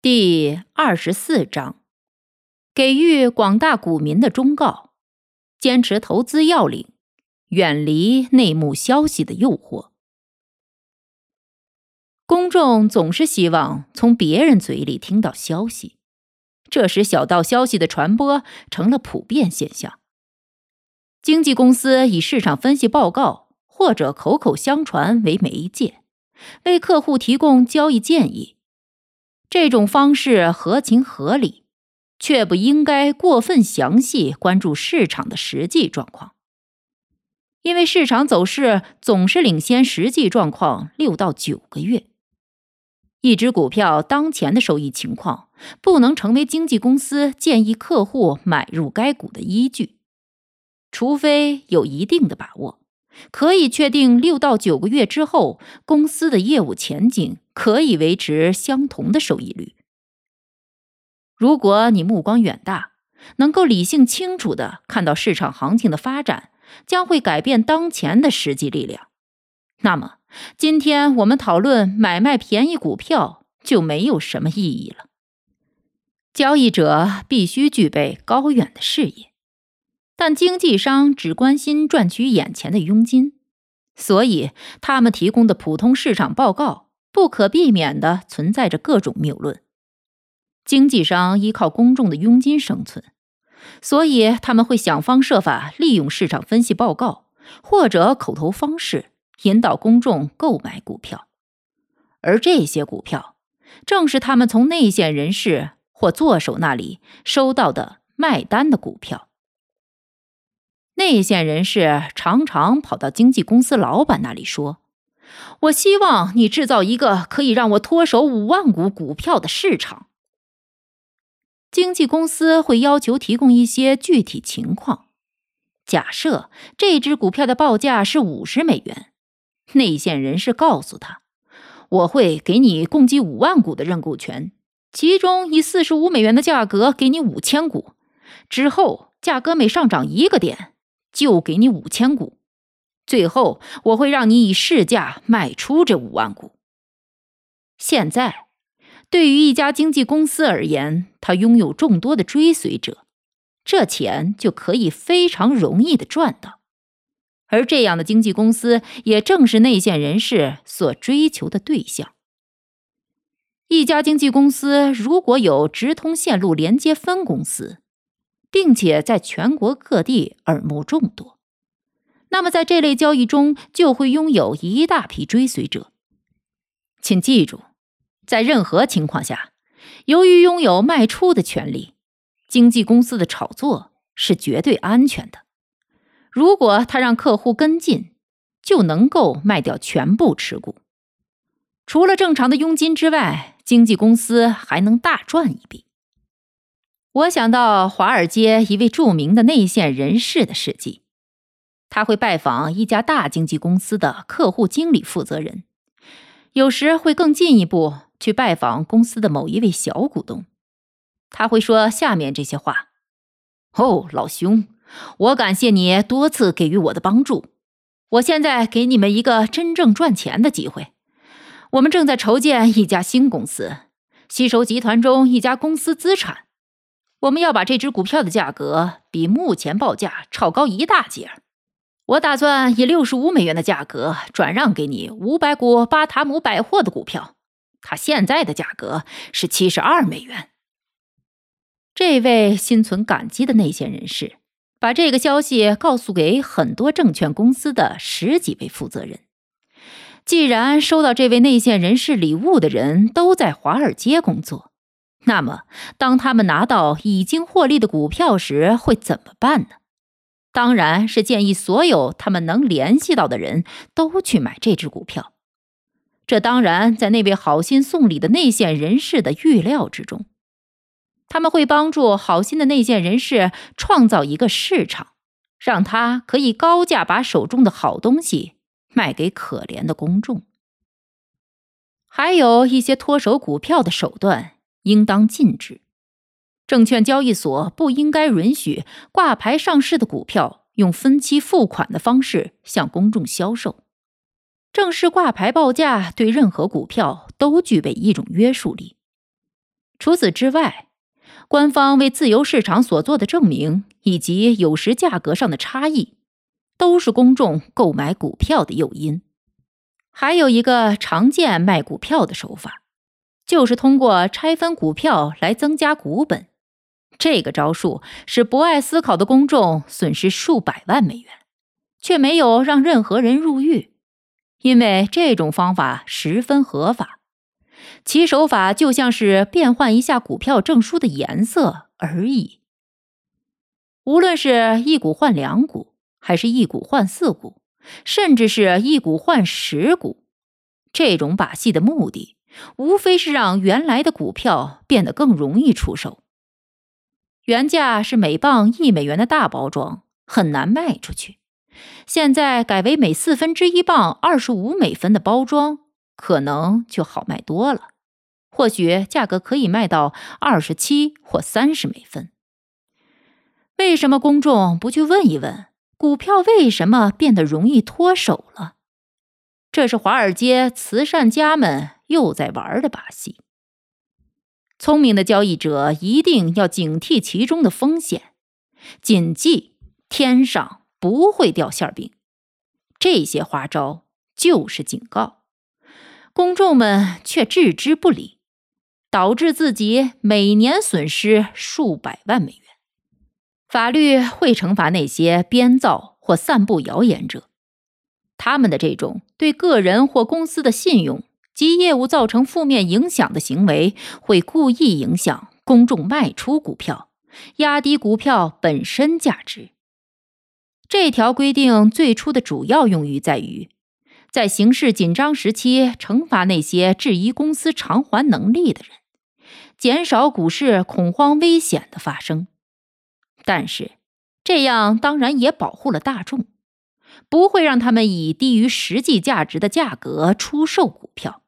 第二十四章，给予广大股民的忠告：坚持投资要领，远离内幕消息的诱惑。公众总是希望从别人嘴里听到消息，这使小道消息的传播成了普遍现象。经纪公司以市场分析报告或者口口相传为媒介，为客户提供交易建议。这种方式合情合理，却不应该过分详细关注市场的实际状况，因为市场走势总是领先实际状况六到九个月。一只股票当前的收益情况不能成为经纪公司建议客户买入该股的依据，除非有一定的把握。可以确定，六到九个月之后，公司的业务前景可以维持相同的收益率。如果你目光远大，能够理性清楚的看到市场行情的发展将会改变当前的实际力量，那么今天我们讨论买卖便宜股票就没有什么意义了。交易者必须具备高远的视野。但经纪商只关心赚取眼前的佣金，所以他们提供的普通市场报告不可避免的存在着各种谬论。经纪商依靠公众的佣金生存，所以他们会想方设法利用市场分析报告或者口头方式引导公众购买股票，而这些股票正是他们从内线人士或作手那里收到的卖单的股票。内线人士常常跑到经纪公司老板那里说：“我希望你制造一个可以让我脱手五万股股票的市场。”经纪公司会要求提供一些具体情况。假设这只股票的报价是五十美元，内线人士告诉他：“我会给你共计五万股的认购权，其中以四十五美元的价格给你五千股，之后价格每上涨一个点。”就给你五千股，最后我会让你以市价卖出这五万股。现在，对于一家经纪公司而言，他拥有众多的追随者，这钱就可以非常容易的赚到。而这样的经纪公司，也正是内线人士所追求的对象。一家经纪公司如果有直通线路连接分公司，并且在全国各地耳目众多，那么在这类交易中就会拥有一大批追随者。请记住，在任何情况下，由于拥有卖出的权利，经纪公司的炒作是绝对安全的。如果他让客户跟进，就能够卖掉全部持股。除了正常的佣金之外，经纪公司还能大赚一笔。我想到华尔街一位著名的内线人士的事迹，他会拜访一家大经纪公司的客户经理负责人，有时会更进一步去拜访公司的某一位小股东。他会说下面这些话：“哦，老兄，我感谢你多次给予我的帮助。我现在给你们一个真正赚钱的机会。我们正在筹建一家新公司，吸收集团中一家公司资产。”我们要把这只股票的价格比目前报价炒高一大截我打算以六十五美元的价格转让给你五百股巴塔姆百货的股票，它现在的价格是七十二美元。这位心存感激的内线人士把这个消息告诉给很多证券公司的十几位负责人。既然收到这位内线人士礼物的人都在华尔街工作。那么，当他们拿到已经获利的股票时，会怎么办呢？当然是建议所有他们能联系到的人都去买这只股票。这当然在那位好心送礼的内线人士的预料之中。他们会帮助好心的内线人士创造一个市场，让他可以高价把手中的好东西卖给可怜的公众。还有一些脱手股票的手段应当禁止。证券交易所不应该允许挂牌上市的股票用分期付款的方式向公众销售。正式挂牌报价对任何股票都具备一种约束力。除此之外，官方为自由市场所做的证明以及有时价格上的差异，都是公众购买股票的诱因。还有一个常见卖股票的手法，就是通过拆分股票来增加股本。这个招数使不爱思考的公众损失数百万美元，却没有让任何人入狱，因为这种方法十分合法。其手法就像是变换一下股票证书的颜色而已。无论是一股换两股，还是一股换四股。甚至是一股换十股，这种把戏的目的，无非是让原来的股票变得更容易出售。原价是每磅一美元的大包装，很难卖出去。现在改为每四分之一磅二十五美分的包装，可能就好卖多了。或许价格可以卖到二十七或三十美分。为什么公众不去问一问？股票为什么变得容易脱手了？这是华尔街慈善家们又在玩的把戏。聪明的交易者一定要警惕其中的风险，谨记天上不会掉馅饼。这些花招就是警告，公众们却置之不理，导致自己每年损失数百万美元。法律会惩罚那些编造或散布谣言者，他们的这种对个人或公司的信用及业务造成负面影响的行为，会故意影响公众卖出股票，压低股票本身价值。这条规定最初的主要用意在于，在形势紧张时期惩罚那些质疑公司偿还能力的人，减少股市恐慌危险的发生。但是，这样当然也保护了大众，不会让他们以低于实际价值的价格出售股票。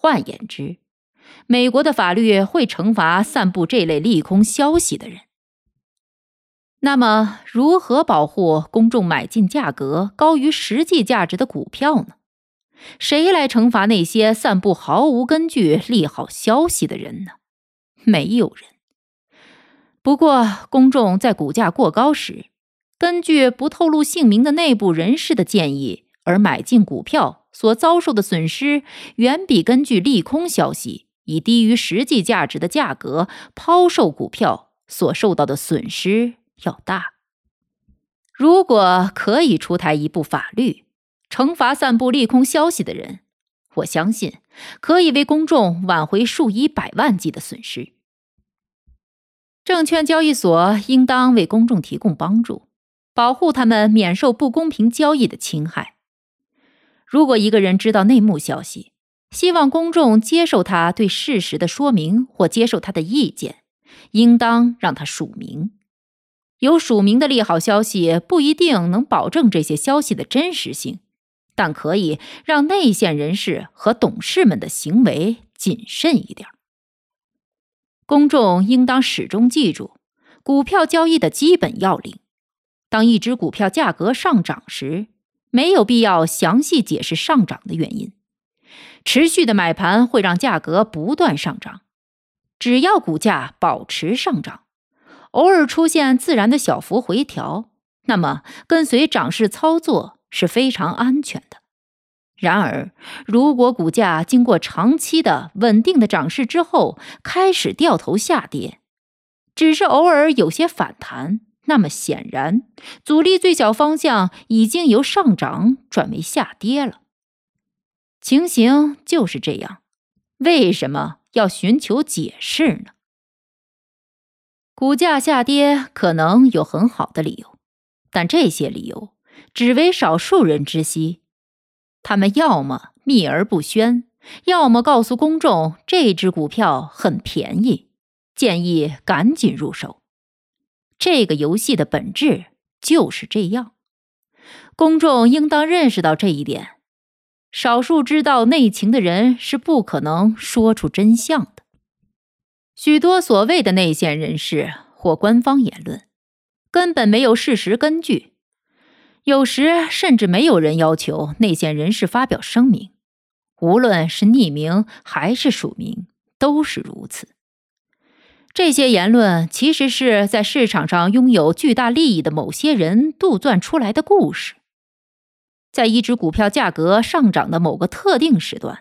换言之，美国的法律会惩罚散布这类利空消息的人。那么，如何保护公众买进价格高于实际价值的股票呢？谁来惩罚那些散布毫无根据利好消息的人呢？没有人。不过，公众在股价过高时，根据不透露姓名的内部人士的建议而买进股票所遭受的损失，远比根据利空消息以低于实际价值的价格抛售股票所受到的损失要大。如果可以出台一部法律，惩罚散布利空消息的人，我相信可以为公众挽回数以百万计的损失。证券交易所应当为公众提供帮助，保护他们免受不公平交易的侵害。如果一个人知道内幕消息，希望公众接受他对事实的说明或接受他的意见，应当让他署名。有署名的利好消息不一定能保证这些消息的真实性，但可以让内线人士和董事们的行为谨慎一点。公众应当始终记住股票交易的基本要领：当一只股票价格上涨时，没有必要详细解释上涨的原因。持续的买盘会让价格不断上涨。只要股价保持上涨，偶尔出现自然的小幅回调，那么跟随涨势操作是非常安全的。然而，如果股价经过长期的稳定的涨势之后开始掉头下跌，只是偶尔有些反弹，那么显然阻力最小方向已经由上涨转为下跌了。情形就是这样，为什么要寻求解释呢？股价下跌可能有很好的理由，但这些理由只为少数人知悉。他们要么秘而不宣，要么告诉公众这只股票很便宜，建议赶紧入手。这个游戏的本质就是这样，公众应当认识到这一点。少数知道内情的人是不可能说出真相的。许多所谓的内线人士或官方言论，根本没有事实根据。有时甚至没有人要求内线人士发表声明，无论是匿名还是署名，都是如此。这些言论其实是在市场上拥有巨大利益的某些人杜撰出来的故事。在一只股票价格上涨的某个特定时段，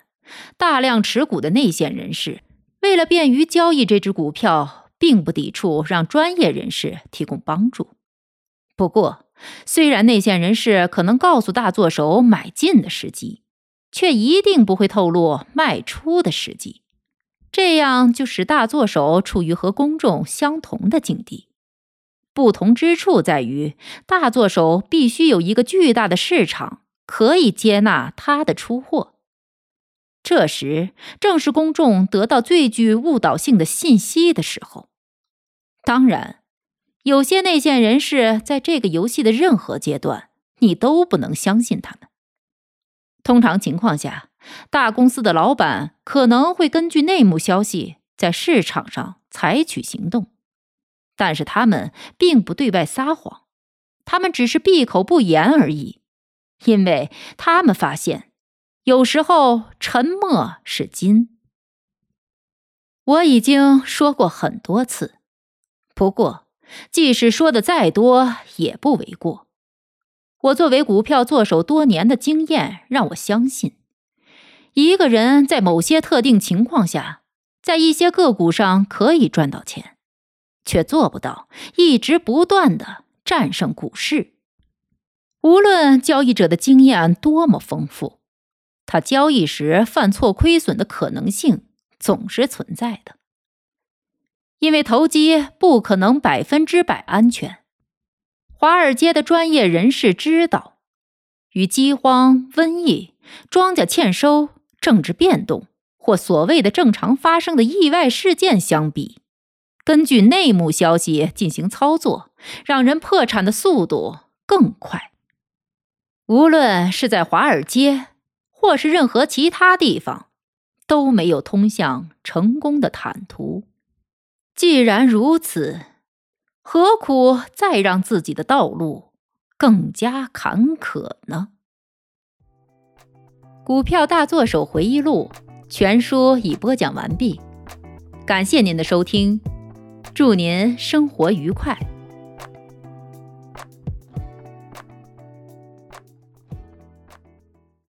大量持股的内线人士为了便于交易这只股票，并不抵触让专业人士提供帮助。不过，虽然内线人士可能告诉大作手买进的时机，却一定不会透露卖出的时机。这样就使大作手处于和公众相同的境地。不同之处在于，大作手必须有一个巨大的市场，可以接纳他的出货。这时正是公众得到最具误导性的信息的时候。当然，有些内线人士在这个游戏的任何阶段，你都不能相信他们。通常情况下，大公司的老板可能会根据内幕消息在市场上采取行动。但是他们并不对外撒谎，他们只是闭口不言而已，因为他们发现，有时候沉默是金。我已经说过很多次，不过即使说的再多也不为过。我作为股票做手多年的经验让我相信，一个人在某些特定情况下，在一些个股上可以赚到钱。却做不到一直不断的战胜股市。无论交易者的经验多么丰富，他交易时犯错亏损的可能性总是存在的。因为投机不可能百分之百安全。华尔街的专业人士知道，与饥荒、瘟疫、庄稼欠收、政治变动或所谓的正常发生的意外事件相比。根据内幕消息进行操作，让人破产的速度更快。无论是在华尔街，或是任何其他地方，都没有通向成功的坦途。既然如此，何苦再让自己的道路更加坎坷呢？股票大作手回忆录全书已播讲完毕，感谢您的收听。祝您生活愉快。